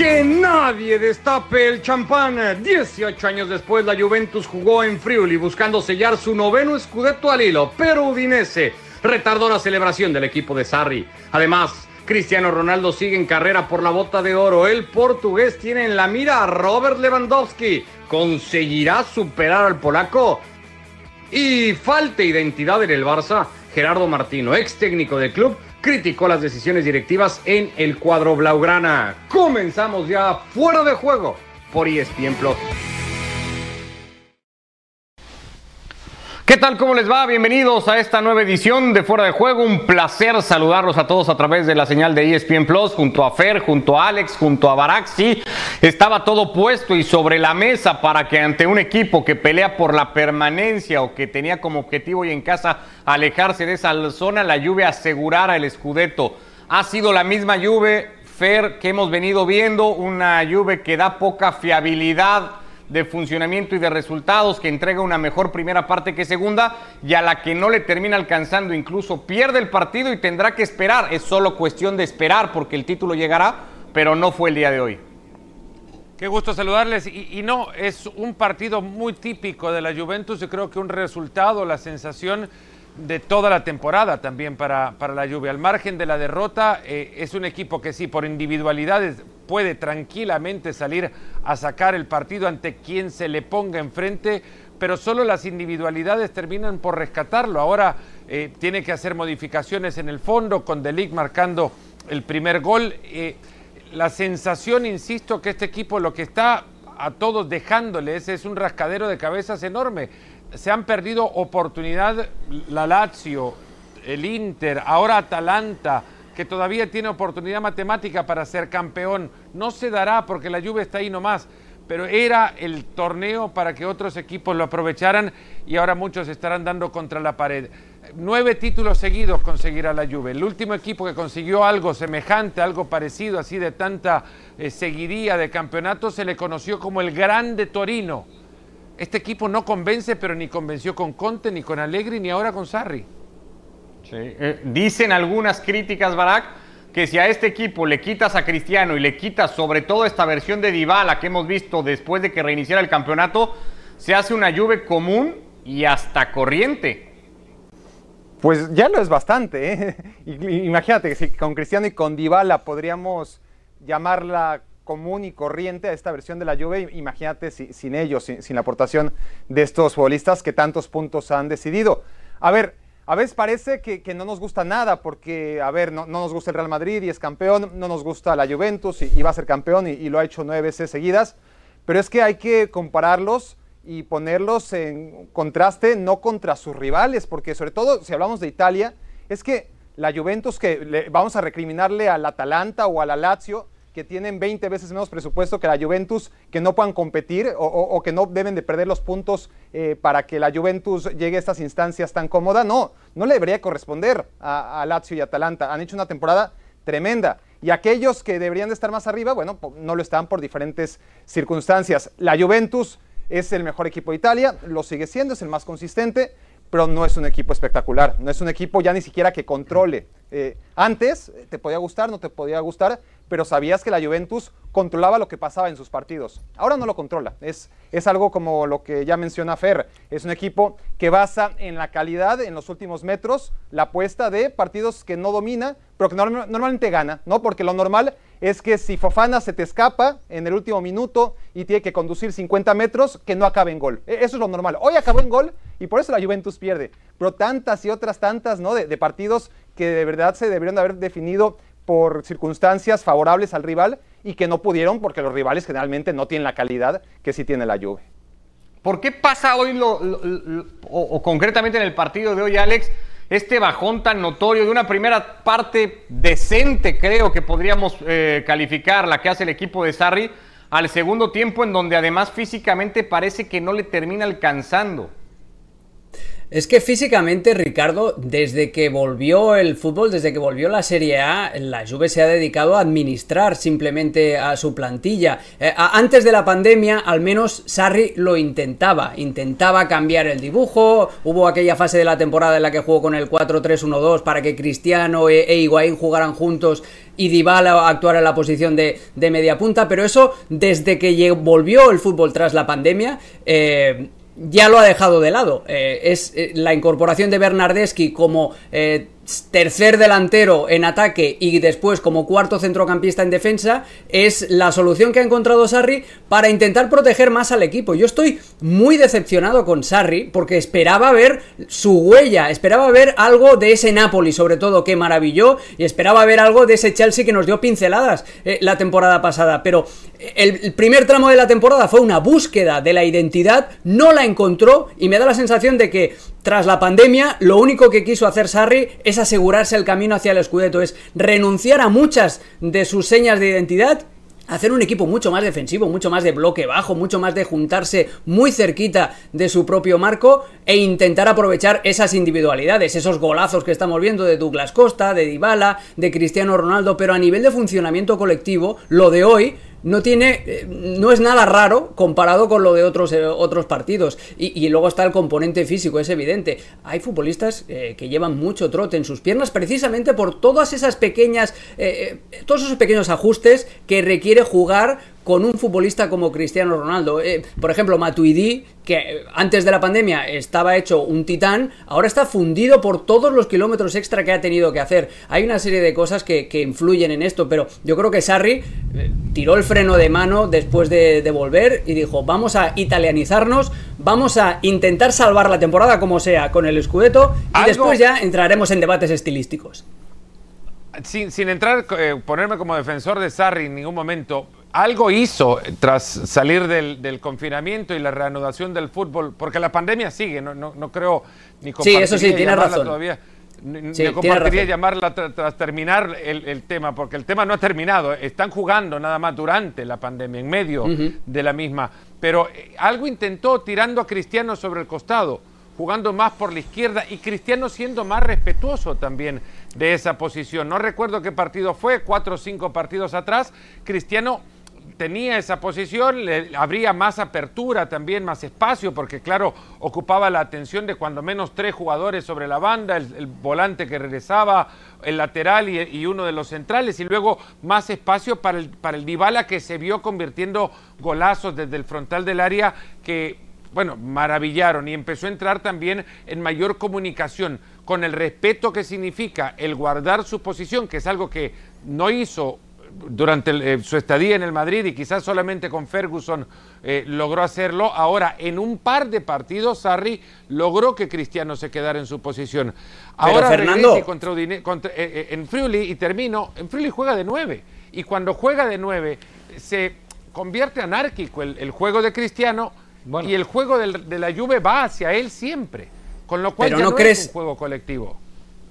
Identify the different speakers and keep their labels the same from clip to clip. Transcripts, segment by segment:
Speaker 1: Que nadie destape el champán. 18 años después, la Juventus jugó en Friuli buscando sellar su noveno scudetto al hilo, pero Udinese retardó la celebración del equipo de Sarri. Además, Cristiano Ronaldo sigue en carrera por la bota de oro. El portugués tiene en la mira a Robert Lewandowski. ¿Conseguirá superar al polaco? Y falta identidad en el Barça. Gerardo Martino, ex técnico del club, criticó las decisiones directivas en el cuadro Blaugrana. Comenzamos ya fuera de juego por ESPN Plus. ¿Qué tal? ¿Cómo les va? Bienvenidos a esta nueva edición de Fuera de Juego. Un placer saludarlos a todos a través de la señal de ESPN Plus, junto a Fer, junto a Alex, junto a Baraxi. Estaba todo puesto y sobre la mesa para que ante un equipo que pelea por la permanencia o que tenía como objetivo y en casa alejarse de esa zona, la lluvia asegurara el escudeto. Ha sido la misma lluvia, Fer, que hemos venido viendo, una lluvia que da poca fiabilidad de funcionamiento y de resultados, que entrega una mejor primera parte que segunda y a la que no le termina alcanzando, incluso pierde el partido y tendrá que esperar. Es solo cuestión de esperar porque el título llegará, pero no fue el día de hoy.
Speaker 2: Qué gusto saludarles. Y, no, es un partido muy típico de la Juventus. Yo creo que un resultado, la sensación de toda la temporada también para, para la lluvia. Al margen de la derrota, eh, es un equipo que sí, por individualidades puede tranquilamente salir a sacar el partido ante quien se le ponga enfrente, pero solo las individualidades terminan por rescatarlo. Ahora eh, tiene que hacer modificaciones en el fondo, con Delic marcando el primer gol. Eh, la sensación, insisto, que este equipo lo que está a todos dejándoles es un rascadero de cabezas enorme. Se han perdido oportunidad la Lazio, el Inter, ahora Atalanta que todavía tiene oportunidad matemática para ser campeón. No se dará porque la lluvia está ahí nomás, pero era el torneo para que otros equipos lo aprovecharan y ahora muchos estarán dando contra la pared. Nueve títulos seguidos conseguirá la Juve. El último equipo que consiguió algo semejante, algo parecido, así de tanta eh, seguiría de campeonatos, se le conoció como el Grande Torino. Este equipo no convence, pero ni convenció con Conte, ni con Allegri, ni ahora con Sarri.
Speaker 1: Eh, dicen algunas críticas, Barak, que si a este equipo le quitas a Cristiano y le quitas sobre todo esta versión de Dybala que hemos visto después de que reiniciara el campeonato, se hace una lluvia común y hasta corriente.
Speaker 3: Pues ya lo es bastante. ¿eh? Imagínate que si con Cristiano y con Dybala podríamos llamarla común y corriente a esta versión de la Juve. Imagínate sin ellos, sin la aportación de estos futbolistas que tantos puntos han decidido. A ver, a veces parece que, no nos gusta nada porque, a ver, no, nos gusta el Real Madrid y es campeón, no nos gusta la Juventus y, va a ser campeón y, lo ha hecho nueve veces seguidas, pero es que hay que compararlos y ponerlos en contraste no contra sus rivales, porque sobre todo si hablamos de Italia, es que la Juventus que vamos a recriminarle al Atalanta o a la Lazio, tienen 20 veces menos presupuesto que la Juventus, que no puedan competir o, que no deben de perder los puntos eh, para que la Juventus llegue a estas instancias tan cómoda. No, no le debería corresponder a, Lazio y Atalanta. Han hecho una temporada tremenda. Y aquellos que deberían de estar más arriba, bueno, no lo están por diferentes circunstancias. La Juventus es el mejor equipo de Italia, lo sigue siendo, es el más consistente, pero no es un equipo espectacular, no es un equipo ya ni siquiera que controle. Eh, antes te podía gustar, no te podía gustar, pero sabías que la Juventus controlaba lo que pasaba en sus partidos. Ahora no lo controla. Es, es algo como lo que ya menciona Fer. Es un equipo que basa en la calidad en los últimos metros, la apuesta de partidos que no domina, pero que normalmente gana, ¿no? Porque lo normal es que si Fofana se te escapa en el último minuto y tiene que conducir 50 metros, que no acabe en gol. E, eso es lo normal. Hoy acabó en gol y por eso la Juventus pierde. Pero tantas y otras tantas, ¿no? De, partidos que de verdad se deberían de haber definido por circunstancias favorables al rival y que no pudieron porque los rivales generalmente no tienen la calidad que sí tiene la Juve.
Speaker 1: ¿Por qué pasa hoy, lo, o, concretamente en el partido de hoy, Alex, este bajón tan notorio de una primera parte decente, creo que podríamos eh, calificar la que hace el equipo de Sarri, al segundo tiempo en donde además físicamente parece que no le termina alcanzando?
Speaker 4: Es que físicamente, Ricardo, desde que volvió el fútbol, desde que volvió la Serie A, la Juve se ha dedicado a administrar simplemente a su plantilla. Eh, antes de la pandemia, al menos Sarri lo intentaba. Intentaba cambiar el dibujo. Hubo aquella fase de la temporada en la que jugó con el 4-3-1-2 para que Cristiano e, e, Higuaín jugaran juntos y Dybala actuara en la posición de, de. Pero eso, desde que volvió el fútbol tras la pandemia, eh, ya lo ha dejado de lado. Eh, es eh, la incorporación de Bernardeschi como eh, tercer delantero en ataque y después como cuarto centrocampista en defensa es la solución que ha encontrado Sarri para intentar proteger más al equipo. Yo estoy muy decepcionado con Sarri porque esperaba ver su huella, esperaba ver algo de ese Napoli sobre todo que maravilló y esperaba ver algo de ese Chelsea que nos dio pinceladas eh, la temporada pasada, pero el, el primer tramo de la temporada fue una búsqueda de la identidad, no la encontró y me da la sensación de que tras la pandemia, lo único que quiso hacer Sarri es asegurarse el camino hacia el Scudetto, es renunciar a muchas de sus señas de identidad hacer un equipo mucho más defensivo, mucho más de bloque bajo, mucho más de juntarse muy cerquita de su propio marco e intentar aprovechar esas individualidades, esos golazos que estamos viendo de Douglas Costa, de Dybala, de Cristiano Ronaldo, pero a nivel de funcionamiento colectivo, lo de hoy no tiene eh, no es nada raro comparado con lo de otros eh, otros partidos. Y, luego está el componente físico es evidente. Hay futbolistas eh, que llevan mucho trote en sus piernas precisamente por todas esas pequeñas todos esos pequeños ajustes que requiere jugar con un futbolista como Cristiano Ronaldo. Eh, por ejemplo, Matuidi, que eh, antes de la pandemia estaba hecho un titán, ahora está fundido por todos los kilómetros extra que ha tenido que hacer. Hay una serie de cosas que, influyen en esto, pero yo creo que Sarri eh, tiró el freno de mano después de, de, volver y dijo, vamos a italianizarnos, vamos a intentar salvar la temporada como sea con el Scudetto y después ya entraremos en debates estilísticos.
Speaker 2: Sin, sin entrar, ponerme como defensor de Sarri en ningún momento, algo hizo tras salir del, confinamiento y la reanudación del fútbol, porque la pandemia sigue, no, no, creo ni
Speaker 4: Sí, eso sí, tiene razón. Todavía.
Speaker 2: Ni, compartiría llamarla tras terminar el, tema, porque el tema no ha terminado. Están jugando nada más durante la pandemia, en medio de la misma. Pero eh, algo intentó tirando a Cristiano sobre el costado, jugando más por la izquierda y Cristiano siendo más respetuoso también de esa posición. No recuerdo qué partido fue, cuatro o cinco partidos atrás. Cristiano tenía esa posición, le habría más apertura también, más espacio, porque claro, ocupaba la atención de cuando menos tres jugadores sobre la banda, el, volante que regresaba, el lateral y, uno de los centrales, y luego más espacio para el, para el que se vio convirtiendo golazos desde el frontal del área que, bueno, maravillaron y empezó a entrar también en mayor comunicación con el respeto que significa el guardar su posición, que es algo que no hizo durante eh, su estadía en el Madrid y quizás solamente con Ferguson eh, logró hacerlo. Ahora, en un par de partidos, Sarri logró que Cristiano se quedara en su posición. Ahora
Speaker 4: Fernando...
Speaker 2: contra, eh, en Friuli y termino. En Friuli juega de nueve. Y cuando juega de nueve, se convierte anárquico el, juego de Cristiano y el juego de la Juve va hacia él siempre. Con lo cual ya no, es un juego colectivo.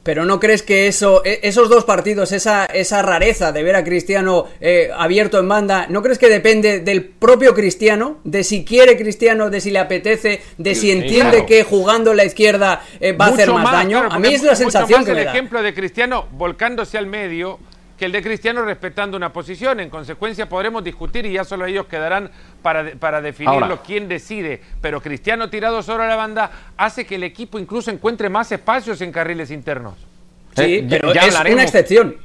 Speaker 4: Pero ¿no crees que eso, e, esos dos partidos, esa, esa rareza de ver a Cristiano eh, abierto en banda, ¿no crees que depende del propio Cristiano? De si quiere Cristiano, de si le apetece, de si entiende que jugando en la izquierda eh, va a hacer más, daño. a mí es la sensación que
Speaker 2: el ejemplo de Cristiano volcándose al medio que el de Cristiano respetando una posición. En consecuencia podremos discutir y ya solo ellos quedarán para, para definirlo quién decide. Pero Cristiano tirado sobre la banda hace que el equipo incluso encuentre más espacios en carriles internos.
Speaker 4: Sí, eh, pero ya, es una excepción.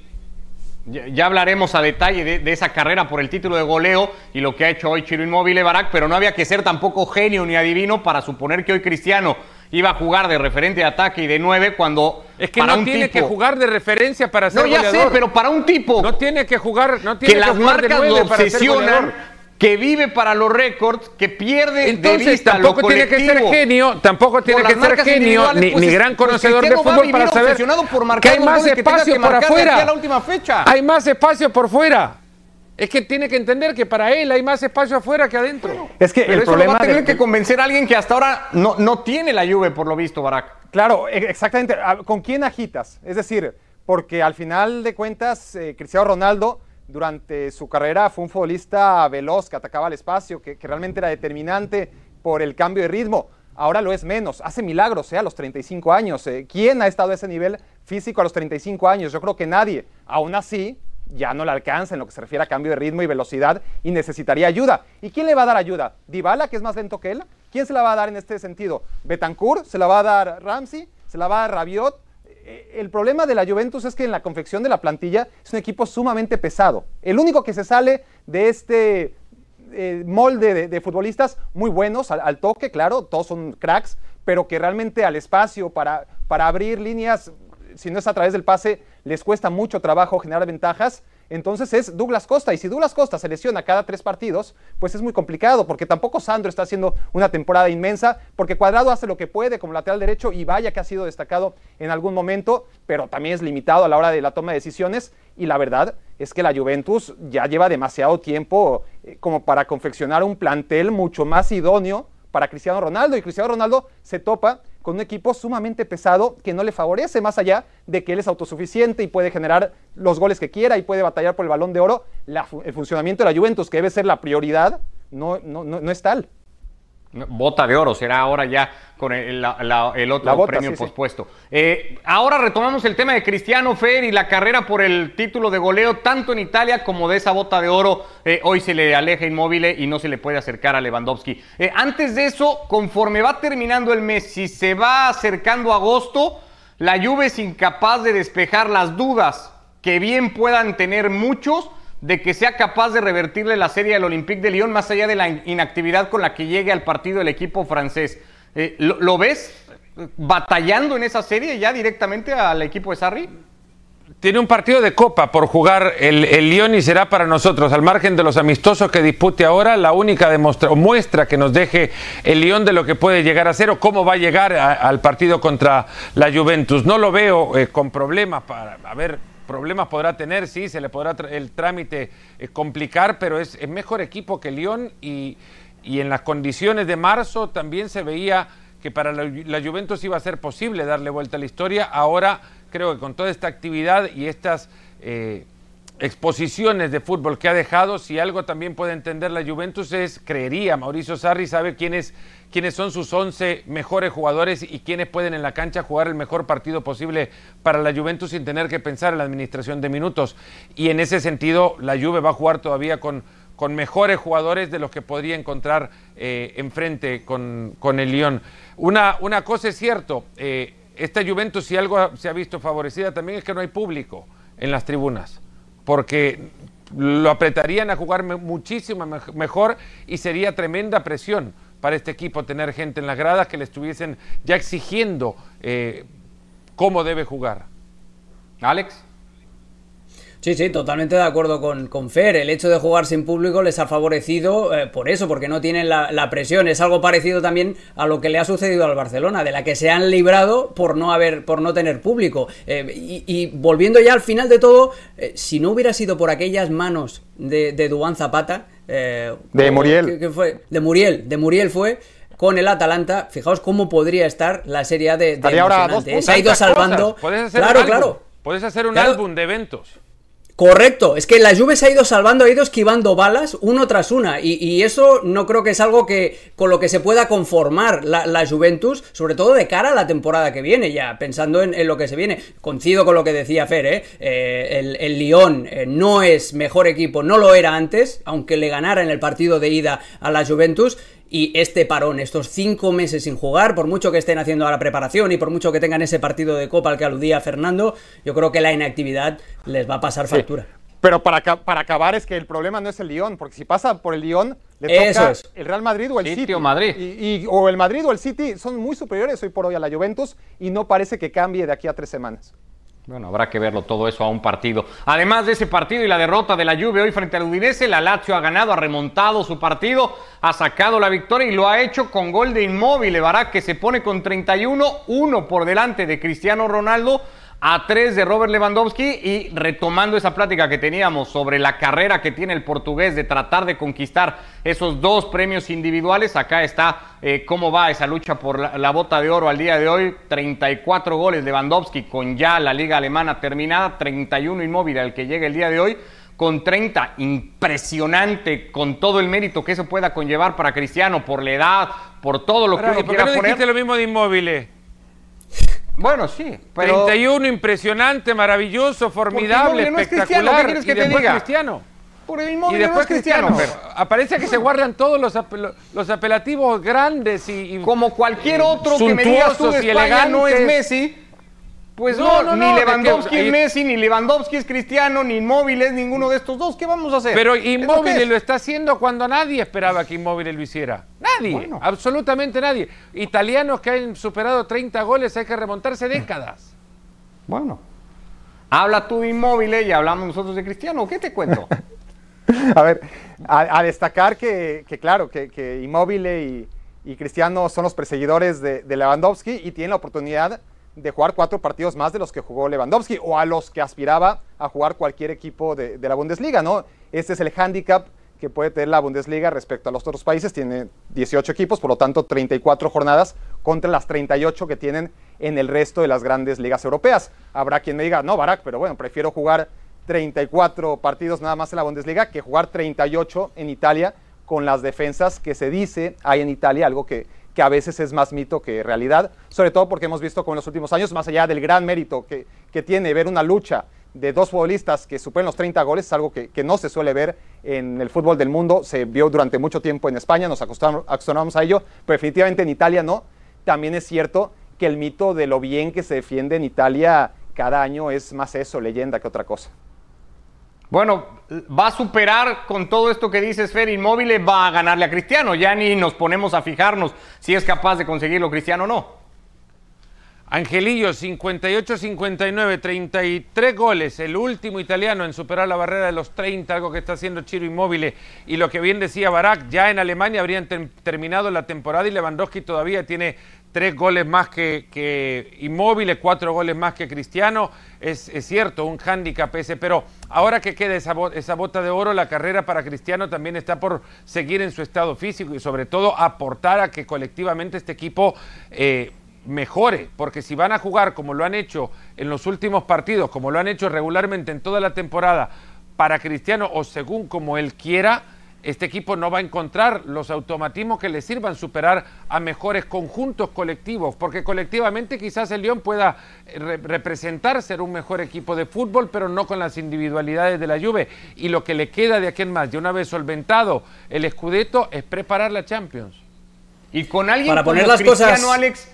Speaker 1: Ya, hablaremos a detalle de, esa carrera por el título de goleo y lo que ha hecho hoy Chiro Inmóvil Barak, pero no había que ser tampoco genio ni adivino para suponer que hoy Cristiano iba a jugar de referente de ataque y de nueve cuando
Speaker 2: es que no tiene que jugar de referencia para ser
Speaker 1: no ya sé pero para un tipo
Speaker 2: no tiene que jugar no tiene
Speaker 1: que, las marcas lo obsesionan que vive para los récords, que pierde
Speaker 2: Entonces, de vista tampoco tiene que ser genio, tampoco tiene que ser genio, ni, pues, gran pues, conocedor de fútbol para saber que hay más espacio por afuera. Hay más espacio por fuera. Es que tiene que entender que para él hay más espacio afuera que adentro.
Speaker 1: es que el problema va a tener que convencer a alguien que hasta ahora no, no tiene la lluvia, por lo visto, Barak.
Speaker 3: Claro, e, exactamente. ¿Con quién agitas? Es decir, porque al final de cuentas, eh, Cristiano Ronaldo durante su carrera fue un futbolista veloz que atacaba el espacio, que, realmente era determinante por el cambio de ritmo. ahora lo es menos. Hace milagros ¿eh? a los 35 años. Eh. ¿Quién ha estado a ese nivel físico a los 35 años? Yo creo que nadie. Aún así, ya no le alcanza en lo que se refiere a cambio de ritmo y velocidad y necesitaría ayuda. ¿Y quién le va a dar ayuda? ¿Dybala, que es más lento que él? ¿Quién se la va a dar en este sentido? ¿Betancourt? ¿Se la va a dar Ramsey? ¿Se la va a dar Rabiot? Eh, el problema de la Juventus es que en la confección de la plantilla es un equipo sumamente pesado. El único que se sale de este eh, molde de, futbolistas muy buenos al, toque, claro, todos son cracks, pero que realmente al espacio para, para abrir líneas, si no es a través del pase, les cuesta mucho trabajo generar ventajas entonces es Douglas Costa. Y si Douglas Costa se lesiona cada tres partidos, pues es muy complicado, porque tampoco Sandro está haciendo una temporada inmensa, porque Cuadrado hace lo que puede como lateral derecho y vaya que ha sido destacado en algún momento, pero también es limitado a la hora de la toma de decisiones. Y la verdad es que la Juventus ya lleva demasiado tiempo eh, como para confeccionar un plantel mucho más idóneo para Cristiano Ronaldo. Y Cristiano Ronaldo se topa con un equipo sumamente pesado que no le favorece más allá de que él es autosuficiente y puede generar los goles que quiera y puede batallar por el balón de oro. el funcionamiento de la Juventus, que debe ser la prioridad, no, no, no es tal.
Speaker 1: Bota de oro será ahora ya con el, otro premio pospuesto. Eh, ahora retomamos el tema de Cristiano Fer y la carrera por el título de goleo, tanto en Italia como de esa bota de oro. Eh, hoy se le aleja inmóvil y no se le puede acercar a Lewandowski. Eh, antes de eso, conforme va terminando el mes, si se va acercando agosto, la Juve es incapaz de despejar las dudas que bien puedan tener muchos de que sea capaz de revertirle la serie al Olympique de Lyon más allá de la inactividad con la que llegue al partido el equipo francés. Eh, ¿lo, ves batallando en esa serie ya directamente al equipo de Sarri?
Speaker 2: Tiene un partido de copa por jugar el, Lyon y será para nosotros, al margen de los amistosos que dispute ahora, la única demostra, muestra que nos deje el Lyon de lo que puede llegar a ser o cómo va a llegar al partido contra la Juventus. No lo veo eh, con problemas para, a ver, problemas podrá tener, sí, se le podrá el trámite eh, complicar, pero es, el mejor equipo que Lyon y, y, en las condiciones de marzo también se veía que para la, Juventus iba a ser posible darle vuelta a la historia. Ahora creo que con toda esta actividad y estas eh, exposiciones de fútbol que ha dejado, si algo también puede entender la Juventus es, creería, Mauricio Sarri sabe quién es quiénes son sus 11 mejores jugadores y quiénes pueden en la cancha jugar el mejor partido posible para la Juventus sin tener que pensar en la administración de minutos. Y en ese sentido, la Juve va a jugar todavía con, con mejores jugadores de los que podría encontrar eh, enfrente con, con, el Lyon. Una, una cosa es cierto, eh, esta Juventus si algo se ha visto favorecida también es que no hay público en las tribunas, porque lo apretarían a jugar muchísimo mejor y sería tremenda presión para este equipo tener gente en las gradas que le estuviesen ya exigiendo eh, cómo debe jugar.
Speaker 1: Alex.
Speaker 4: Sí, sí, totalmente de acuerdo con, con, Fer. El hecho de jugar sin público les ha favorecido eh, por eso, porque no tienen la, presión. Es algo parecido también a lo que le ha sucedido al Barcelona, de la que se han librado por no haber, por no tener público. Eh, y, volviendo ya al final de todo, si no hubiera sido por aquellas manos de, de Duan Zapata,
Speaker 3: eh, de Muriel.
Speaker 4: fue? De Muriel. De Muriel fue con el Atalanta. Fijaos cómo podría estar la serie de, de
Speaker 3: ahora
Speaker 4: ¿eh? Se ha ido salvando. claro, claro.
Speaker 2: Puedes hacer un álbum de eventos.
Speaker 4: Correcto, es que la Juve se ha ido salvando, ha ido esquivando balas uno tras una y, eso no creo que es algo que con lo que se pueda conformar la, Juventus, sobre todo de cara a la temporada que viene ya, pensando en, lo que se viene. Coincido con lo que decía Fer, ¿eh? eh el, Lyon eh, no es mejor equipo, no lo era antes, aunque le ganara en el partido de ida a la Juventus, y este parón, estos cinco meses sin jugar, por mucho que estén haciendo la preparación y por mucho que tengan ese partido de Copa al que aludía Fernando, yo creo que la inactividad les va a pasar factura.
Speaker 3: Pero para, para acabar es que el problema no es el Lyon, porque si pasa por el Lyon, le toca el Real Madrid o el City.
Speaker 1: O, Madrid.
Speaker 3: Y, o el Madrid o el City son muy superiores hoy por hoy a la Juventus y no parece que cambie de aquí a tres semanas.
Speaker 1: Bueno, habrá que verlo todo eso a un partido. Además de ese partido y la derrota de la Juve hoy frente al Udinese, la Lazio ha ganado, ha remontado su partido, ha sacado la victoria y lo ha hecho con gol de inmóvil. Vará que se pone con 31, uno por delante de Cristiano Ronaldo a tres de Robert Lewandowski y retomando esa plática que teníamos sobre la carrera que tiene el portugués de tratar de conquistar esos dos premios individuales, acá está eh, cómo va esa lucha por la, bota de oro al día de hoy, 34 goles Lewandowski con ya la liga alemana terminada, 31 inmóvil al que llega el día de hoy con 30. Impresionante con todo el mérito que eso pueda conllevar para Cristiano, por la edad, por todo lo que uno
Speaker 2: ¿Por qué
Speaker 1: quiera
Speaker 2: no
Speaker 1: poner.
Speaker 2: lo mismo de Inmóviles?
Speaker 1: Bueno, sí, pero
Speaker 2: 31, impresionante, maravilloso, formidable,
Speaker 1: Inmóvil no es Cristiano,
Speaker 2: espectacular.
Speaker 1: ¿qué quieres que
Speaker 2: y
Speaker 1: te
Speaker 2: después
Speaker 1: diga?
Speaker 2: Cristiano.
Speaker 1: por el
Speaker 2: Y
Speaker 1: Inmóvil no es Cristiano.
Speaker 2: Cristiano.
Speaker 1: Fer.
Speaker 2: Aparece que se guardan todos los, apel- los apelativos grandes y, y-
Speaker 1: Como cualquier otro que me digas tú de
Speaker 2: suntuosos y
Speaker 1: España no es
Speaker 2: elegantes.
Speaker 1: Messi. Pues
Speaker 2: No,
Speaker 1: no,
Speaker 2: no,
Speaker 1: ni Lewandowski
Speaker 2: que-
Speaker 1: es Messi, ni Lewandowski es Cristiano, ni Inmóvil es ninguno de estos dos. ¿Qué vamos a hacer?
Speaker 2: Pero
Speaker 1: que
Speaker 2: Inmóvil lo está haciendo cuando nadie esperaba que Inmóvil lo hiciera. Nadie,
Speaker 1: Bueno.
Speaker 2: absolutamente nadie. Italianos que han superado 30 goles hay que remontarse décadas.
Speaker 1: Bueno. Habla tú de Inmóvil y hablamos nosotros de Cristiano. ¿Qué te cuento?
Speaker 3: A ver, a, a destacar que, que claro, que, que Immobile y, y Cristiano son los perseguidores de, de Lewandowski y tienen la oportunidad de jugar cuatro partidos más de los que jugó Lewandowski o a los que aspiraba a jugar cualquier equipo de, de la Bundesliga, ¿no? Este es el hándicap que puede tener la Bundesliga respecto a los otros países. Tiene 18 equipos, por lo tanto 34 jornadas contra las 38 que tienen en el resto de las grandes ligas europeas. Habrá quien me diga, no, Barak, pero bueno, prefiero jugar 34 partidos nada más en la Bundesliga que jugar 38 en Italia con las defensas que se dice hay en Italia, algo que, que a veces es más mito que realidad, sobre todo porque hemos visto como en los últimos años, más allá del gran mérito que, que tiene ver una lucha de dos futbolistas que superen los 30 goles, es algo que, que no se suele ver en el fútbol del mundo, se vio durante mucho tiempo en España, nos acostumbramos, a ello, pero definitivamente en Italia no. También es cierto que el mito de lo bien que se defiende en Italia cada año es más eso, leyenda que otra cosa.
Speaker 1: Bueno, va a superar con todo esto que dices, Fer, Inmóvil va a ganarle a Cristiano. Ya ni nos ponemos a fijarnos si es capaz de conseguirlo Cristiano o no.
Speaker 2: Angelillo, 58-59, 33 goles, el último italiano en superar la barrera de los 30, algo que está haciendo Chiro Inmóvil. Y lo que bien decía Barak, ya en Alemania habrían ter- terminado la temporada y Lewandowski todavía tiene tres goles más que, que Inmóvil, cuatro goles más que Cristiano. Es, es cierto, un hándicap ese, pero ahora que queda esa, esa bota de oro, la carrera para Cristiano también está por seguir en su estado físico y sobre todo aportar a que colectivamente este equipo... eh, mejore, porque si van a jugar como lo han hecho en los últimos partidos, como lo han hecho regularmente en toda la temporada, para Cristiano o según como él quiera, este equipo no va a encontrar los automatismos que le sirvan superar a mejores conjuntos colectivos, porque colectivamente quizás el León pueda eh, re- representar ser un mejor equipo de fútbol, pero no con las individualidades de la Juve. Y lo que le queda de aquí en más, de una vez solventado el Scudetto, es preparar la Champions.
Speaker 1: Y con alguien
Speaker 4: Para
Speaker 1: como
Speaker 4: poner las
Speaker 1: Cristiano,
Speaker 4: cosas-
Speaker 1: Alex,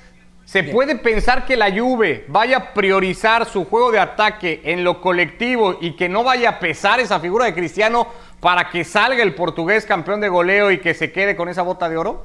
Speaker 1: ¿se puede pensar que la Juve vaya a priorizar su juego de ataque en lo colectivo y que no vaya a pesar esa figura de Cristiano para que salga el portugués campeón de goleo y que se quede con esa bota de oro?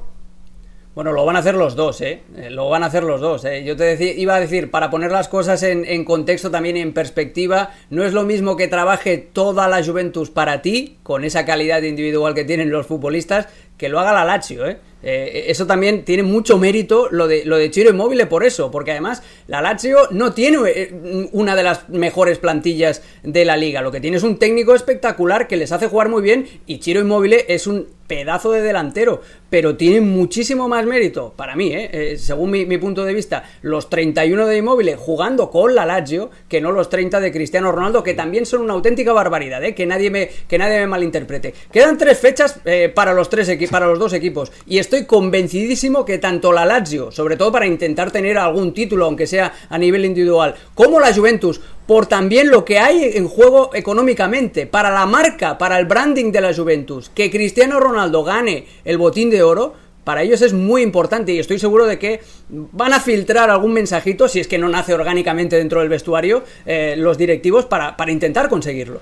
Speaker 4: Bueno, lo van a hacer los dos, ¿eh? Eh, Lo van a hacer los dos, ¿eh? Yo te decía, iba a decir, para poner las cosas en, en contexto también y en perspectiva, no es lo mismo que trabaje toda la Juventus para ti, con esa calidad individual que tienen los futbolistas, que lo haga la Lazio, ¿eh? Eh, eso también tiene mucho mérito lo de, lo de Chiro Inmóvil por eso, porque además la Lazio no tiene eh, una de las mejores plantillas de la liga, lo que tiene es un técnico espectacular que les hace jugar muy bien y Chiro Inmóvil es un pedazo de delantero, pero tiene muchísimo más mérito, para mí, ¿eh? Eh, según mi, punto de vista, los 31 de Inmóvil jugando con la Lazio, que no los 30 de Cristiano Ronaldo, que también son una auténtica barbaridad, ¿eh? que, nadie me, que nadie me malinterprete. Quedan tres fechas eh, para, los tres para los dos equipos, y estoy convencidísimo que tanto la Lazio, sobre todo para intentar tener algún título, aunque sea a nivel individual, como la Juventus, por también lo que hay en juego económicamente, para la marca, para el branding de la Juventus, que Cristiano Ronaldo gane el botín de oro, para ellos es muy importante y estoy seguro de que van a filtrar algún mensajito, si es que no nace orgánicamente dentro del vestuario, eh, los directivos para, para intentar conseguirlo.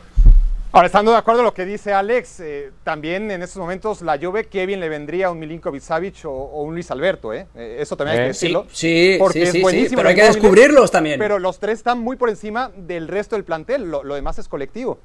Speaker 3: Ahora, estando de acuerdo a lo que dice Alex, eh, también en estos momentos la Juve, qué bien le vendría a un Milinkovic Savic o, o un Luis Alberto, ¿eh? Eh, Eso también hay
Speaker 1: Eh,
Speaker 3: que
Speaker 4: Sí,
Speaker 3: decirlo.
Speaker 4: sí,
Speaker 3: porque
Speaker 4: sí,
Speaker 3: es
Speaker 4: sí, sí,
Speaker 3: buenísimo
Speaker 4: pero hay que descubrirlos también.
Speaker 3: Pero los tres están muy por encima del resto del plantel, lo, lo demás es colectivo.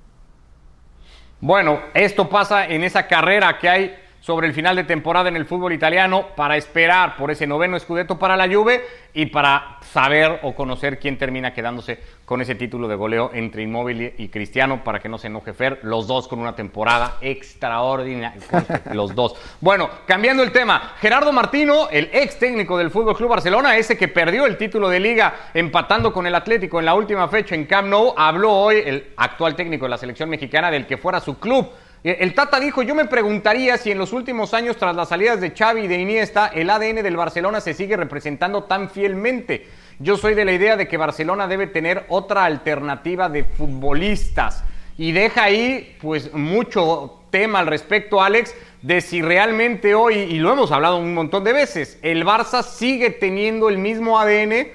Speaker 1: Bueno, esto pasa en esa carrera que hay sobre el final de temporada en el fútbol italiano para esperar por ese noveno escudeto para la Juve y para saber o conocer quién termina quedándose con ese título de goleo entre Inmóvil y Cristiano para que no se enoje Fer, los dos con una temporada extraordinaria, los dos. Bueno, cambiando el tema, Gerardo Martino, el ex técnico del Fútbol Club Barcelona, ese que perdió el título de liga empatando con el Atlético en la última fecha en Camp Nou, habló hoy el actual técnico de la selección mexicana del que fuera su club. El Tata dijo, yo me preguntaría si en los últimos años, tras las salidas de Xavi y de Iniesta, el ADN del Barcelona se sigue representando tan fielmente. Yo soy de la idea de que Barcelona debe tener otra alternativa de futbolistas. Y deja ahí, pues, mucho tema al respecto, Alex, de si realmente hoy, y lo hemos hablado un montón de veces, el Barça sigue teniendo el mismo ADN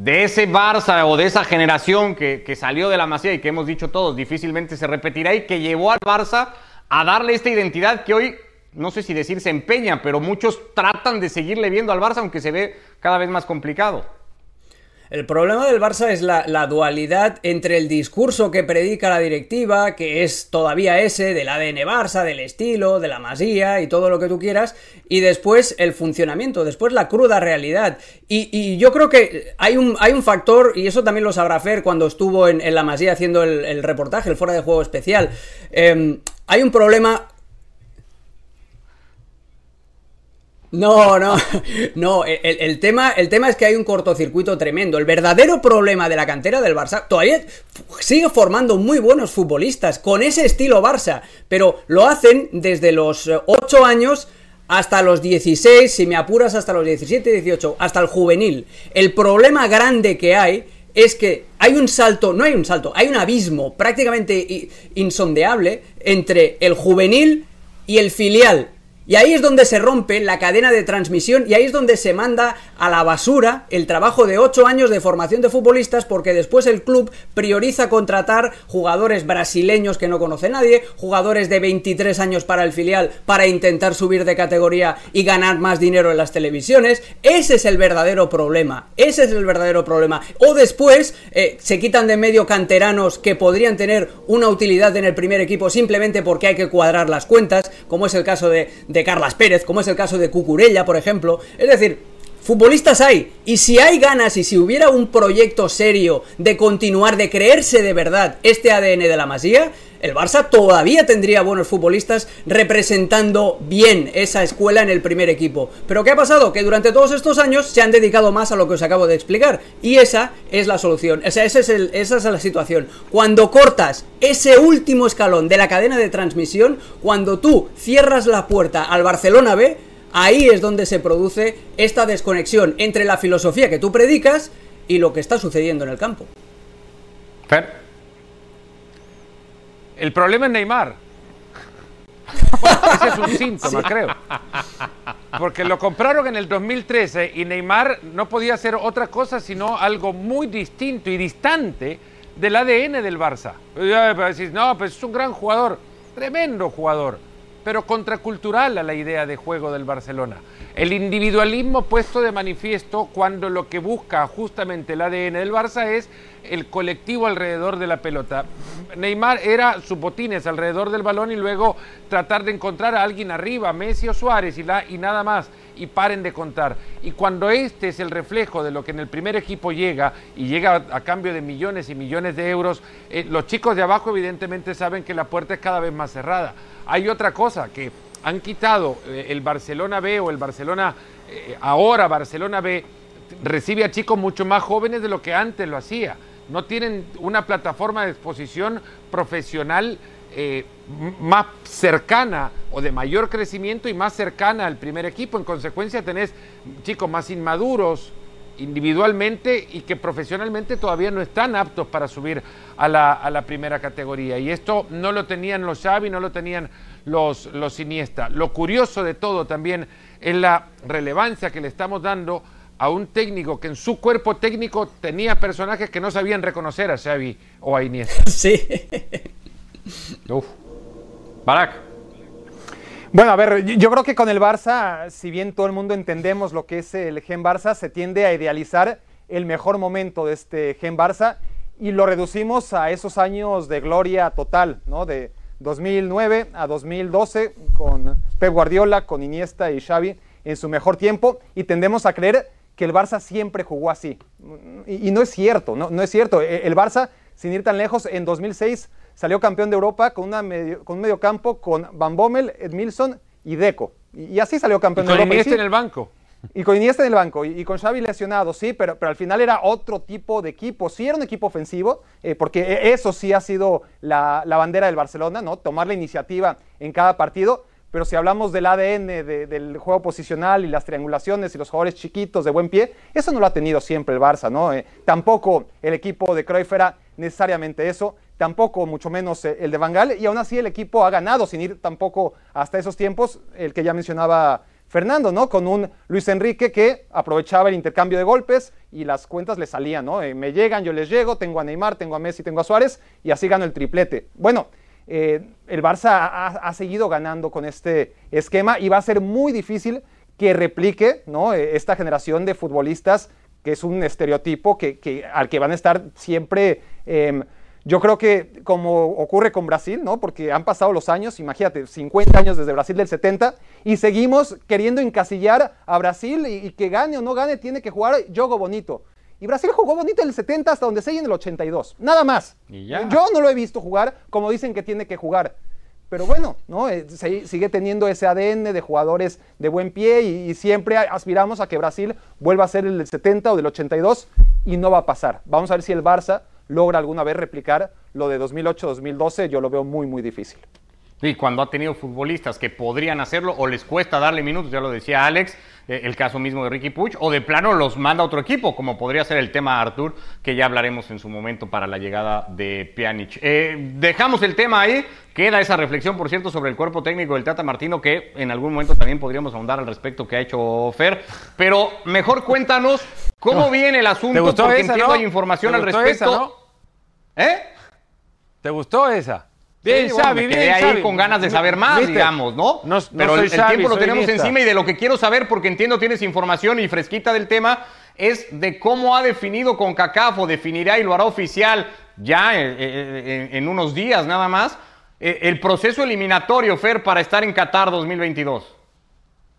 Speaker 1: de ese Barça o de esa generación que, que, salió de la Masía y que hemos dicho todos difícilmente se repetirá y que llevó al Barça a darle esta identidad que hoy, no sé si decir se empeña, pero muchos tratan de seguirle viendo al Barça aunque se ve cada vez más complicado.
Speaker 4: El problema del Barça es la, dualidad entre el discurso que predica la directiva, que es todavía ese, del ADN Barça, del estilo, de la masía y todo lo que tú quieras, y después el funcionamiento, después la cruda realidad. Y, yo creo que hay un, hay un factor, y eso también lo sabrá Fer cuando estuvo en, la masía haciendo el, reportaje, el fuera de juego especial. Em, hay un problema No, no, no. El, tema, el tema es que hay un cortocircuito tremendo. El verdadero problema de la cantera del Barça todavía sigue formando muy buenos futbolistas con ese estilo Barça, pero lo hacen desde los 8 eh, años hasta los 16, si me apuras, hasta los 17, 18, hasta el juvenil. El problema grande que hay es que hay un salto, no hay un salto, hay un abismo prácticamente insondeable entre el juvenil y el filial. Y ahí es donde se rompe la cadena de transmisión y ahí es donde se manda a la basura el trabajo de 8 años de formación de futbolistas porque después el club prioriza contratar jugadores brasileños que no conoce nadie, jugadores de 23 años para el filial para intentar subir de categoría y ganar más dinero en las televisiones. Ese es el verdadero problema. Ese es el verdadero problema. O después eh, se quitan de medio canteranos que podrían tener una utilidad en el primer equipo simplemente porque hay que cuadrar las cuentas, como es el caso de Carlas Pérez, como es el caso de Cucurella, por ejemplo. Es decir, futbolistas hay. Y si hay ganas y si hubiera un proyecto serio de continuar, de creerse de verdad este ADN de la Masía, el Barça todavía tendría buenos futbolistas representando bien esa escuela en el primer equipo. Pero ¿qué ha pasado? Que durante todos estos años se han dedicado más a lo que os acabo de explicar. Y esa es la solución. esa, es esa es la situación. Cuando cortas ese último escalón de la cadena de transmisión, cuando tú cierras la puerta al Barcelona B, ahí es donde se produce esta desconexión entre la filosofía que tú predicas y lo que está sucediendo en el campo.
Speaker 2: El problema es Neymar. Ese es un síntoma, creo. Porque lo compraron en el 2013 y Neymar no podía hacer otra cosa sino algo muy distinto y distante del ADN del Barça. no, pues es un gran jugador, tremendo jugador, pero contracultural a la idea de juego del Barcelona. El individualismo puesto de manifiesto cuando lo que busca justamente el ADN del Barça es el colectivo alrededor de la pelota. Neymar era su botines alrededor del balón y luego tratar de encontrar a alguien arriba, Messi o Suárez y, y nada más, y paren de contar. Y cuando este es el reflejo de lo que en el primer equipo llega y llega a, cambio de millones y millones de euros, eh, los chicos de abajo evidentemente saben que la puerta es cada vez más cerrada. Hay otra cosa que han quitado eh, el Barcelona B o el Barcelona, eh, ahora Barcelona B, recibe a chicos mucho más jóvenes de lo que antes lo hacía. No tienen una plataforma de exposición profesional eh, más cercana o de mayor crecimiento y más cercana al primer equipo. En consecuencia tenés chicos más inmaduros individualmente y que profesionalmente todavía no están aptos para subir a la, a la primera categoría. Y esto no lo tenían los Xavi, no lo tenían los, los Iniesta. Lo curioso de todo también es la relevancia que le estamos dando a un técnico que en su cuerpo técnico tenía personajes que no sabían reconocer a Xavi o a Iniesta.
Speaker 4: Sí.
Speaker 3: Uf. Barak. Bueno, a ver, yo creo que con el Barça, si bien todo el mundo entendemos lo que es el Gen Barça, se tiende a idealizar el mejor momento de este Gen Barça y lo reducimos a esos años de gloria total, ¿no? De, 2009 a 2012 con Pep Guardiola, con Iniesta y Xavi en su mejor tiempo y tendemos a creer que el Barça siempre jugó así. Y, no es cierto, no, no es cierto. E, el Barça, sin ir tan lejos, en 2006 salió campeón de Europa con, una con un mediocampo con Van Bommel, Edmilson y Deco. Y, así salió campeón de
Speaker 2: Europa.
Speaker 3: Con
Speaker 2: Iniesta en el banco.
Speaker 3: Y con Iniesta en el banco y, con Xavi lesionado, sí, pero, pero al final era otro tipo de equipo. Sí era un equipo ofensivo, eh, porque e, eso sí ha sido la, la, bandera del Barcelona, ¿no? Tomar la iniciativa en cada partido. Pero si hablamos del ADN, del juego posicional y las triangulaciones y los jugadores chiquitos de buen pie, eso no lo ha tenido siempre el Barça, ¿no? Eh, tampoco el equipo de Cruyff era necesariamente eso, tampoco mucho menos eh, el de Bangal, y aún así el equipo ha ganado sin ir tampoco hasta esos tiempos, el que ya mencionaba Fernando, ¿no? Con un Luis Enrique que aprovechaba el intercambio de golpes y las cuentas le salían, ¿no? Eh, me llegan, yo les llego, tengo a Neymar, tengo a Messi, tengo a Suárez y así gano el triplete. Bueno, eh, el Barça ha, seguido ganando con este esquema y va a ser muy difícil que replique ¿no? Esta generación de futbolistas que es un estereotipo que, al que van a estar siempre... Yo creo que como ocurre con Brasil, ¿no? Porque han pasado los años, imagínate, 50 años desde Brasil del 70 y seguimos queriendo encasillar a Brasil y, y que gane o no gane tiene que jugar juego bonito. Y Brasil jugó bonito en el 70 hasta donde se en el 82. Nada más. Yo no lo he visto jugar como dicen que tiene que jugar. Pero bueno, ¿no? Eh, sigue teniendo ese ADN de jugadores de buen pie y, siempre aspiramos a que Brasil vuelva a ser el del 70 o del 82 y no va a pasar. Vamos a ver si el Barça logra alguna vez replicar lo de 2008-2012. Yo lo veo muy, muy difícil.
Speaker 1: Y cuando ha tenido futbolistas que podrían hacerlo o les cuesta darle minutos, ya lo decía Alex, eh, el caso mismo de Ricky Puch, o de plano los manda a otro equipo, como podría ser el tema Artur, que ya hablaremos en su momento para la llegada de Pjanic. Eh, dejamos el tema ahí, queda esa reflexión, por cierto, sobre el cuerpo técnico del Tata Martino, que en algún momento también podríamos ahondar al respecto que ha hecho Fer, pero mejor cuéntanos cómo viene el asunto, porque entiendo hay información al respecto.
Speaker 2: ¿Eh? ¿Te gustó esa?
Speaker 1: Bien, Xavi, bien, ahí con ganas de saber más, digamos, ¿no? Pero el, tiempo lo tenemos encima y de lo que quiero saber, porque entiendo tienes información y fresquita del tema, es de cómo ha definido con CACAF o definirá y lo hará oficial ya eh, eh, en, unos días nada más, eh, el proceso eliminatorio, Fer, para estar en Qatar 2022.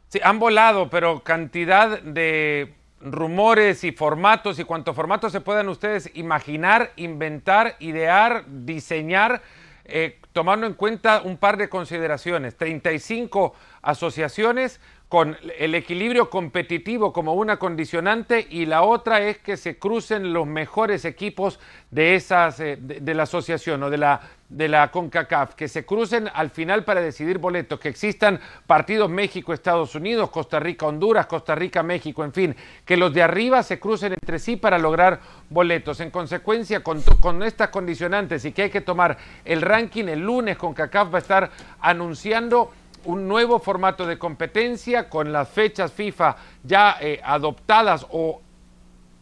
Speaker 2: Sí, han volado, pero cantidad de rumores y formatos y cuántos formatos se puedan ustedes imaginar, inventar, idear, diseñar eh, tomando en cuenta un par de consideraciones. 35 asociaciones con el equilibrio competitivo como una condicionante y la otra es que se crucen los mejores equipos de esas eh, de, la asociación o de la de la CONCACAF, que se crucen al final para decidir boletos, que existan partidos México, Estados Unidos, Costa Rica, Honduras, Costa Rica, México, en fin, que los de arriba se crucen entre sí para lograr boletos. En consecuencia, con, con estas condicionantes y que hay que tomar el ranking el lunes, CONCACAF va a estar anunciando un nuevo formato de competencia con las fechas FIFA ya eh, adoptadas o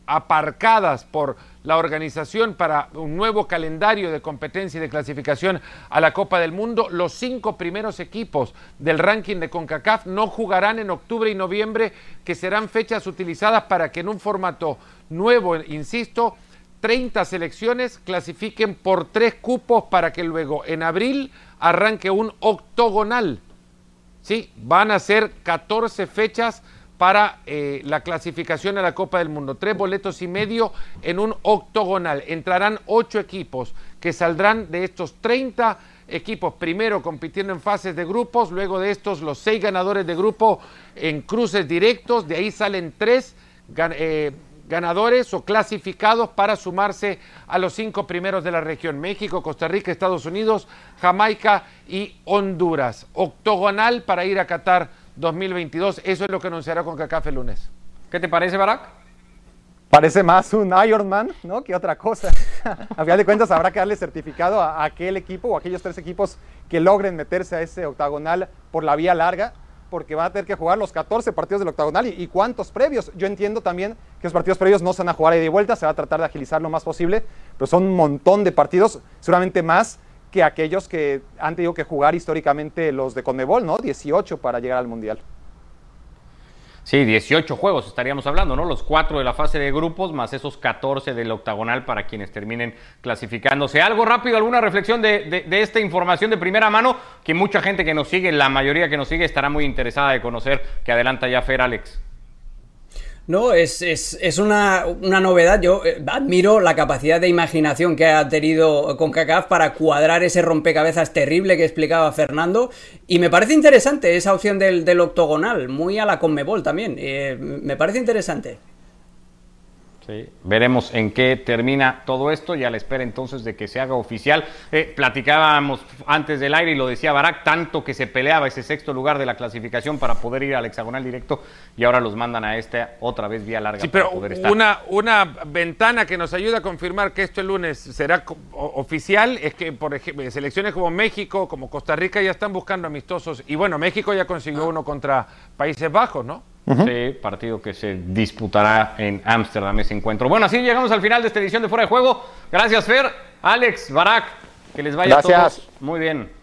Speaker 2: aparcadas por la organización para un nuevo calendario de competencia y de clasificación a la Copa del Mundo. Los cinco primeros equipos del ranking de CONCACAF no jugarán en octubre y noviembre, que serán fechas utilizadas para que en un formato nuevo, insisto, 30 selecciones clasifiquen por tres cupos para que luego en abril arranque un octogonal Sí, van a ser 14 fechas para eh, la clasificación a la Copa del Mundo. Tres boletos y medio en un octogonal. Entrarán ocho equipos que saldrán de estos 30 equipos, primero compitiendo en fases de grupos, luego de estos los seis ganadores de grupo en cruces directos, de ahí salen tres eh, ganadores o clasificados para sumarse a los cinco primeros de la región, México, Costa Rica, Estados Unidos, Jamaica y Honduras. Octogonal para ir a Qatar 2022, eso es lo que anunciará con CACAF el lunes.
Speaker 1: ¿Qué te parece, Barack?
Speaker 3: Parece más un Ironman, ¿no? Que otra cosa. a final de cuentas habrá que darle certificado a aquel equipo o a aquellos tres equipos que logren meterse a ese octagonal por la vía larga porque va a tener que jugar los 14 partidos del octagonal y, cuántos previos. Yo entiendo también que los partidos previos no se van a jugar ahí de vuelta, se va a tratar de agilizar lo más posible, pero son un montón de partidos, seguramente más que aquellos que han tenido que jugar históricamente los de Conmebol, ¿no? 18 para llegar al Mundial.
Speaker 1: Sí, 18 juegos estaríamos hablando, ¿no? Los cuatro de la fase de grupos más esos 14 del octagonal para quienes terminen clasificándose. Algo rápido, alguna reflexión de, de, esta información de primera mano que mucha gente que nos sigue, la mayoría que nos sigue, estará muy interesada de conocer que adelanta ya Fer Alex.
Speaker 4: No, es, es, es una, una, novedad. Yo eh, admiro la capacidad de imaginación que ha tenido con CACAF para cuadrar ese rompecabezas terrible que explicaba Fernando. Y me parece interesante esa opción del, del octogonal, muy a la Conmebol también. Eh, me parece interesante.
Speaker 1: Veremos en qué termina todo esto y a la espera entonces de que se haga oficial. Eh, platicábamos antes del aire y lo decía Barak, tanto que se peleaba ese sexto lugar de la clasificación para poder ir al hexagonal directo y ahora los mandan a esta otra vez vía larga.
Speaker 2: Sí, pero Una, una ventana que nos ayuda a confirmar que esto el lunes será oficial es que, por ejemplo, selecciones como México, como Costa Rica ya están buscando amistosos y bueno, México ya consiguió uno contra Países Bajos, ¿no?
Speaker 1: Sí, partido que se disputará en Ámsterdam ese encuentro. Bueno, así llegamos al final de esta edición de Fuera de Juego. Gracias, Fer, Alex, Barak, que les vaya a todos muy bien.